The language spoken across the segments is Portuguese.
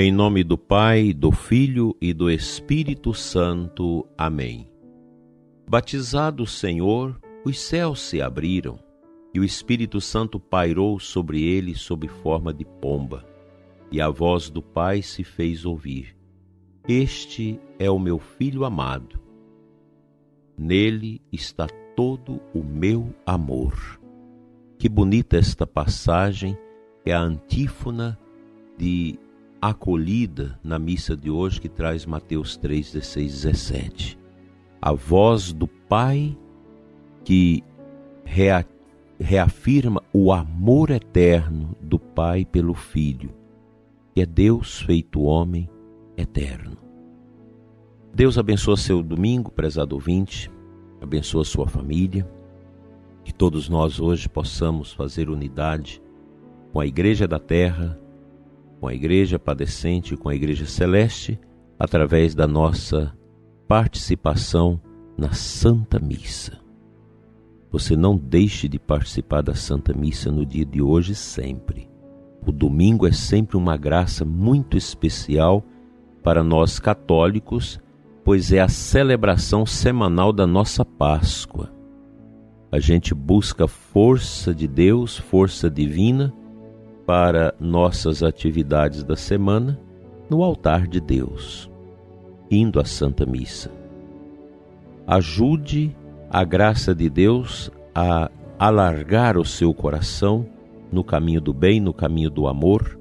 Em nome do Pai, do Filho e do Espírito Santo. Amém. Batizado o Senhor, os céus se abriram e o Espírito Santo pairou sobre ele sob forma de pomba, e a voz do Pai se fez ouvir: Este é o meu filho amado. Nele está todo o meu amor. Que bonita esta passagem, é a antífona de acolhida na missa de hoje que traz Mateus 3, 16, 17. A voz do Pai que rea, reafirma o amor eterno do Pai pelo Filho, que é Deus feito homem eterno. Deus abençoa seu domingo, prezado ouvinte, abençoa sua família, que todos nós hoje possamos fazer unidade com a Igreja da Terra com a Igreja Padecente, com a Igreja Celeste, através da nossa participação na Santa Missa. Você não deixe de participar da Santa Missa no dia de hoje sempre. O domingo é sempre uma graça muito especial para nós católicos, pois é a celebração semanal da nossa Páscoa. A gente busca força de Deus, força divina para nossas atividades da semana no altar de Deus, indo à Santa Missa. Ajude a graça de Deus a alargar o seu coração no caminho do bem, no caminho do amor,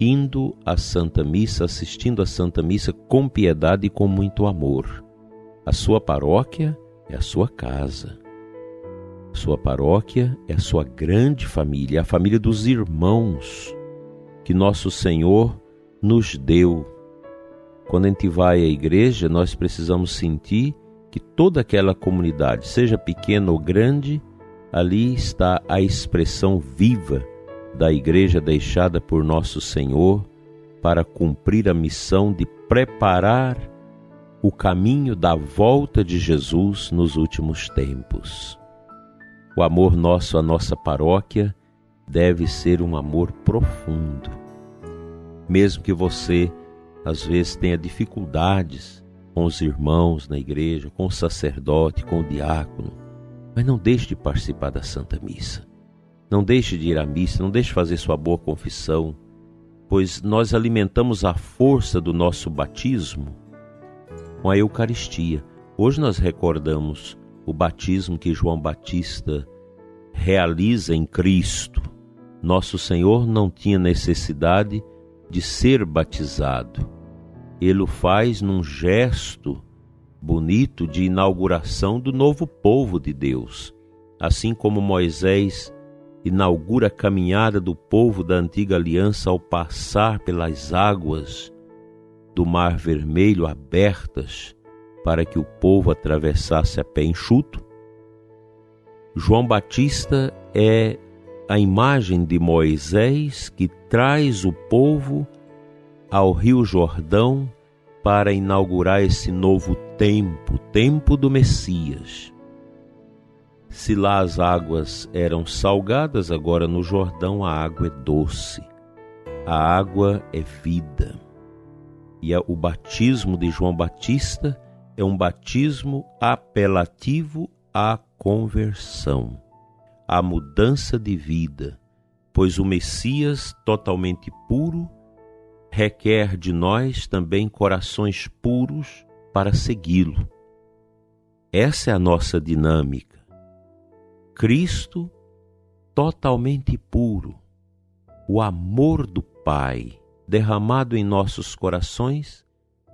indo à Santa Missa, assistindo à Santa Missa com piedade e com muito amor. A sua paróquia é a sua casa. Sua paróquia é a sua grande família, a família dos irmãos que nosso Senhor nos deu. Quando a gente vai à igreja, nós precisamos sentir que toda aquela comunidade, seja pequena ou grande, ali está a expressão viva da igreja deixada por nosso Senhor para cumprir a missão de preparar o caminho da volta de Jesus nos últimos tempos. O amor nosso à nossa paróquia deve ser um amor profundo. Mesmo que você às vezes tenha dificuldades com os irmãos na igreja, com o sacerdote, com o diácono, mas não deixe de participar da Santa Missa. Não deixe de ir à missa, não deixe de fazer sua boa confissão, pois nós alimentamos a força do nosso batismo com a Eucaristia. Hoje nós recordamos o batismo que João Batista realiza em Cristo. Nosso Senhor não tinha necessidade de ser batizado. Ele o faz num gesto bonito de inauguração do novo povo de Deus. Assim como Moisés inaugura a caminhada do povo da antiga aliança ao passar pelas águas do Mar Vermelho abertas para que o povo atravessasse a pé enxuto, João Batista é a imagem de Moisés que traz o povo ao Rio Jordão para inaugurar esse novo tempo, tempo do Messias. Se lá as águas eram salgadas, agora no Jordão a água é doce. A água é vida. E o batismo de João Batista é um batismo apelativo à conversão, à mudança de vida, pois o Messias, totalmente puro, requer de nós também corações puros para segui-lo. Essa é a nossa dinâmica. Cristo, totalmente puro, o amor do Pai derramado em nossos corações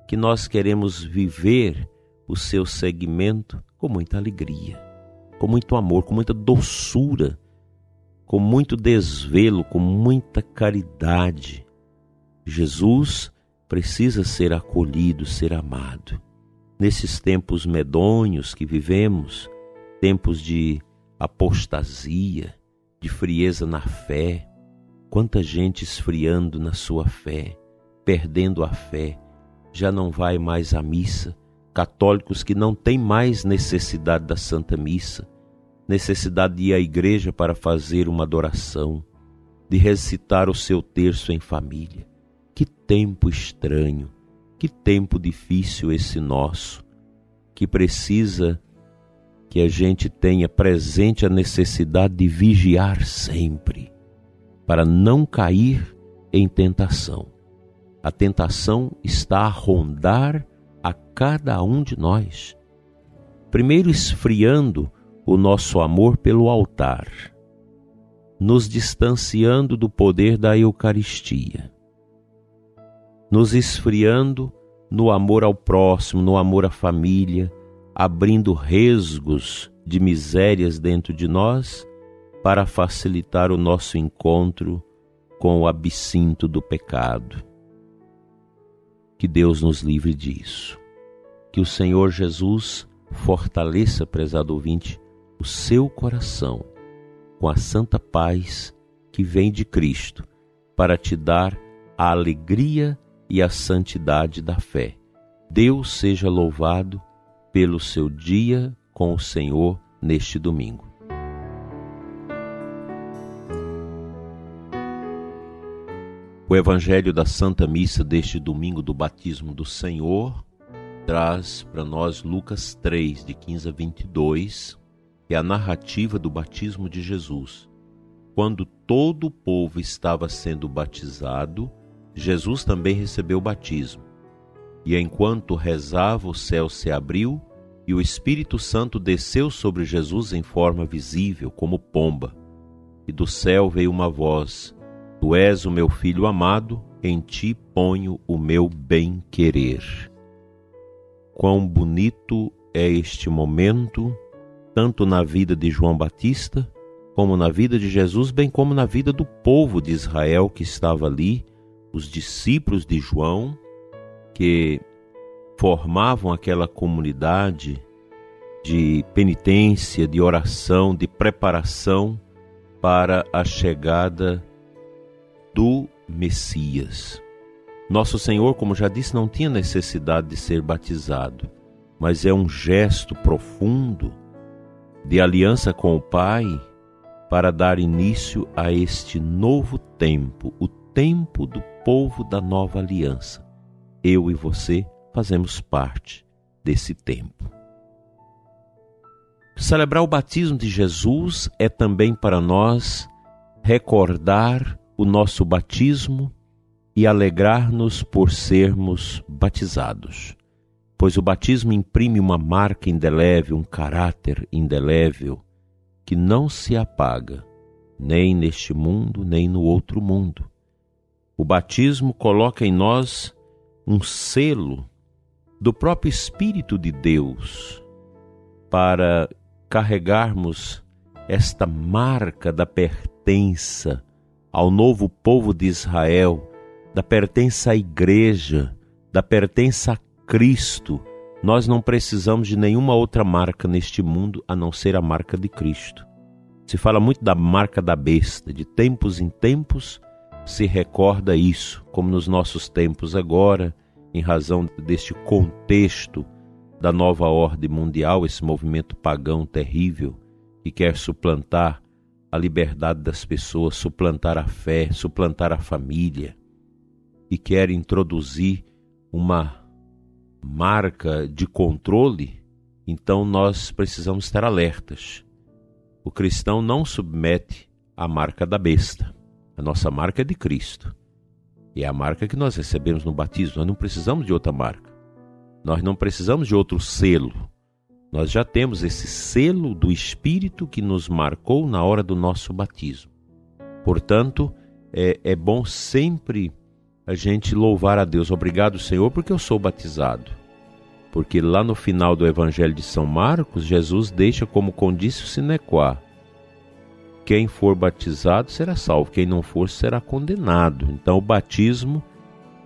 que nós queremos viver o seu segmento com muita alegria, com muito amor, com muita doçura, com muito desvelo, com muita caridade. Jesus precisa ser acolhido, ser amado. Nesses tempos medonhos que vivemos, tempos de apostasia, de frieza na fé, quanta gente esfriando na sua fé, perdendo a fé, já não vai mais à missa, católicos que não têm mais necessidade da Santa Missa, necessidade de ir à igreja para fazer uma adoração, de recitar o seu terço em família. Que tempo estranho, que tempo difícil esse nosso, que precisa que a gente tenha presente a necessidade de vigiar sempre, para não cair em tentação. A tentação está a rondar a cada um de nós. Primeiro, esfriando o nosso amor pelo altar, nos distanciando do poder da Eucaristia, nos esfriando no amor ao próximo, no amor à família, abrindo resgos de misérias dentro de nós para facilitar o nosso encontro com o absinto do pecado. Que Deus nos livre disso. Que o Senhor Jesus fortaleça, prezado ouvinte, o seu coração com a santa paz que vem de Cristo para te dar a alegria e a santidade da fé. Deus seja louvado pelo seu dia com o Senhor neste domingo. O Evangelho da Santa Missa deste domingo do batismo do Senhor traz para nós Lucas 3, de 15 a 22, que é a narrativa do batismo de Jesus. Quando todo o povo estava sendo batizado, Jesus também recebeu o batismo. E enquanto rezava, o céu se abriu e o Espírito Santo desceu sobre Jesus em forma visível, como pomba. E do céu veio uma voz: Tu és o meu filho amado, em ti ponho o meu bem-querer. Quão bonito é este momento, tanto na vida de João Batista, como na vida de Jesus, bem como na vida do povo de Israel que estava ali, os discípulos de João, que formavam aquela comunidade de penitência, de oração, de preparação para a chegada do Messias. Nosso Senhor, como já disse, não tinha necessidade de ser batizado, mas é um gesto profundo de aliança com o Pai para dar início a este novo tempo, o tempo do povo da nova aliança. Eu e você fazemos parte desse tempo. Celebrar o batismo de Jesus é também para nós recordar o nosso batismo e alegrar-nos por sermos batizados, pois o batismo imprime uma marca indelével, um caráter indelével que não se apaga, nem neste mundo, nem no outro mundo. O batismo coloca em nós um selo do próprio Espírito de Deus para carregarmos esta marca da pertença ao novo povo de Israel, da pertença à igreja, da pertença a Cristo, nós não precisamos de nenhuma outra marca neste mundo a não ser a marca de Cristo. Se fala muito da marca da besta, de tempos em tempos se recorda isso, como nos nossos tempos agora, em razão deste contexto da nova ordem mundial, esse movimento pagão terrível que quer suplantar a liberdade das pessoas, suplantar a fé, suplantar a família e quer introduzir uma marca de controle, então nós precisamos estar alertas. O cristão não submete a marca da besta. A nossa marca é de Cristo. E é a marca que nós recebemos no batismo. Nós não precisamos de outra marca. Nós não precisamos de outro selo. Nós já temos esse selo do Espírito que nos marcou na hora do nosso batismo. Portanto, é, é bom sempre a gente louvar a Deus. Obrigado, Senhor, porque eu sou batizado. Porque lá no final do Evangelho de São Marcos, Jesus deixa como condício sine qua. Quem for batizado será salvo, quem não for será condenado. Então, o batismo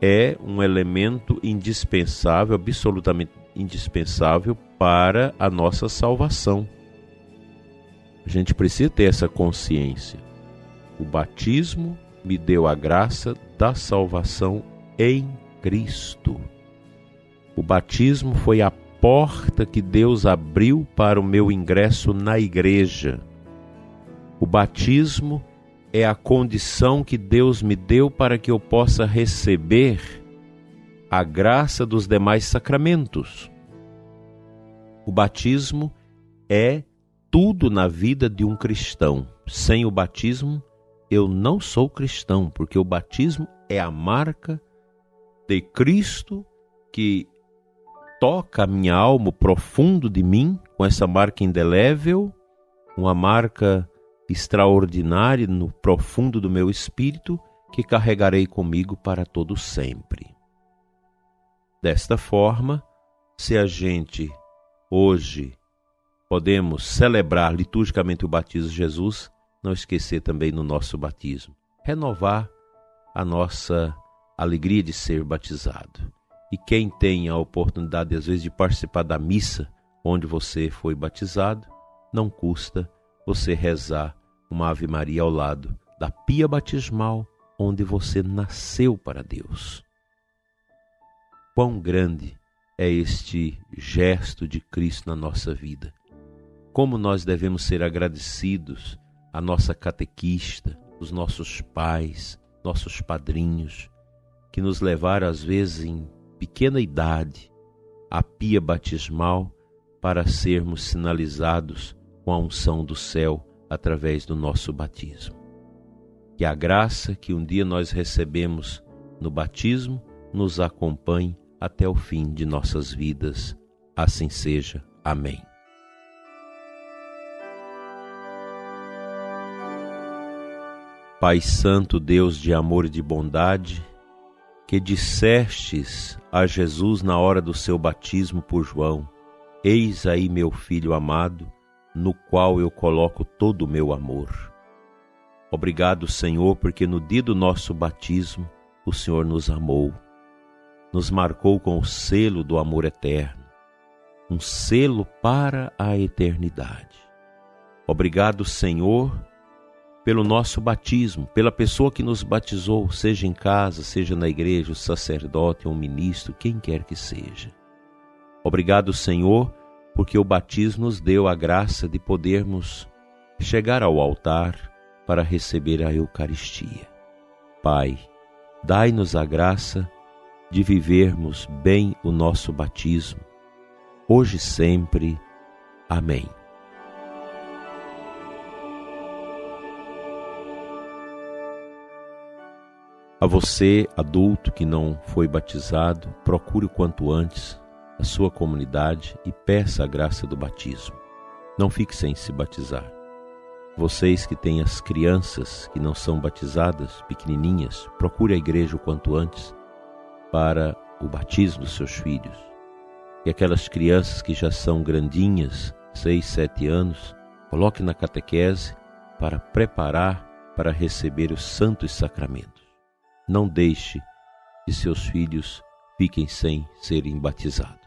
é um elemento indispensável, absolutamente indispensável para a nossa salvação. A gente precisa ter essa consciência. O batismo me deu a graça da salvação em Cristo. O batismo foi a porta que Deus abriu para o meu ingresso na igreja. O batismo é a condição que Deus me deu para que eu possa receber a graça dos demais sacramentos. O batismo é tudo na vida de um cristão. Sem o batismo, eu não sou cristão, porque o batismo é a marca de Cristo que toca a minha alma, o profundo de mim, com essa marca indelével, uma marca extraordinária no profundo do meu espírito, que carregarei comigo para todo sempre. Desta forma, se a gente hoje podemos celebrar liturgicamente o batismo de Jesus, não esquecer também no nosso batismo, renovar a nossa alegria de ser batizado. E quem tem a oportunidade, às vezes, de participar da missa onde você foi batizado, não custa você rezar uma Ave Maria ao lado da pia batismal onde você nasceu para Deus. Quão grande é este gesto de Cristo na nossa vida. Como nós devemos ser agradecidos à nossa catequista, os nossos pais, nossos padrinhos, que nos levaram às vezes em pequena idade à pia batismal para sermos sinalizados com a unção do céu através do nosso batismo. Que a graça que um dia nós recebemos no batismo nos acompanhe até o fim de nossas vidas. Assim seja. Amém. Pai Santo, Deus de amor e de bondade, que dissestes a Jesus na hora do seu batismo por João: Eis aí meu filho amado, no qual eu coloco todo o meu amor. Obrigado, Senhor, porque no dia do nosso batismo o Senhor nos amou, nos marcou com o selo do amor eterno, um selo para a eternidade. Obrigado, Senhor, pelo nosso batismo, pela pessoa que nos batizou, seja em casa, seja na igreja, o sacerdote ou ministro, quem quer que seja. Obrigado, Senhor, porque o batismo nos deu a graça de podermos chegar ao altar para receber a Eucaristia. Pai, dai-nos a graça de vivermos bem o nosso batismo, hoje e sempre. Amém. A você, adulto que não foi batizado, procure o quanto antes a sua comunidade e peça a graça do batismo. Não fique sem se batizar. Vocês que têm as crianças que não são batizadas, pequenininhas, procure a igreja o quanto antes para o batismo dos seus filhos. E aquelas crianças que já são grandinhas, seis, sete anos, coloque na catequese para preparar para receber os santos sacramentos. Não deixe que seus filhos fiquem sem serem batizados.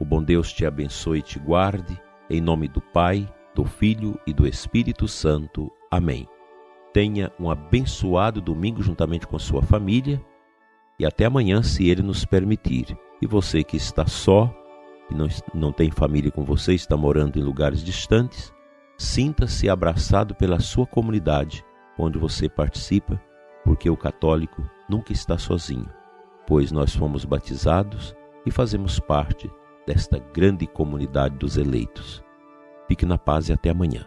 O bom Deus te abençoe e te guarde, em nome do Pai, do Filho e do Espírito Santo. Amém. Tenha um abençoado domingo juntamente com sua família e até amanhã, se Ele nos permitir. E você que está só, que não, não tem família com você, está morando em lugares distantes, sinta-se abraçado pela sua comunidade, onde você participa, porque o católico nunca está sozinho, pois nós fomos batizados e fazemos parte desta grande comunidade dos eleitos. Fique na paz e até amanhã.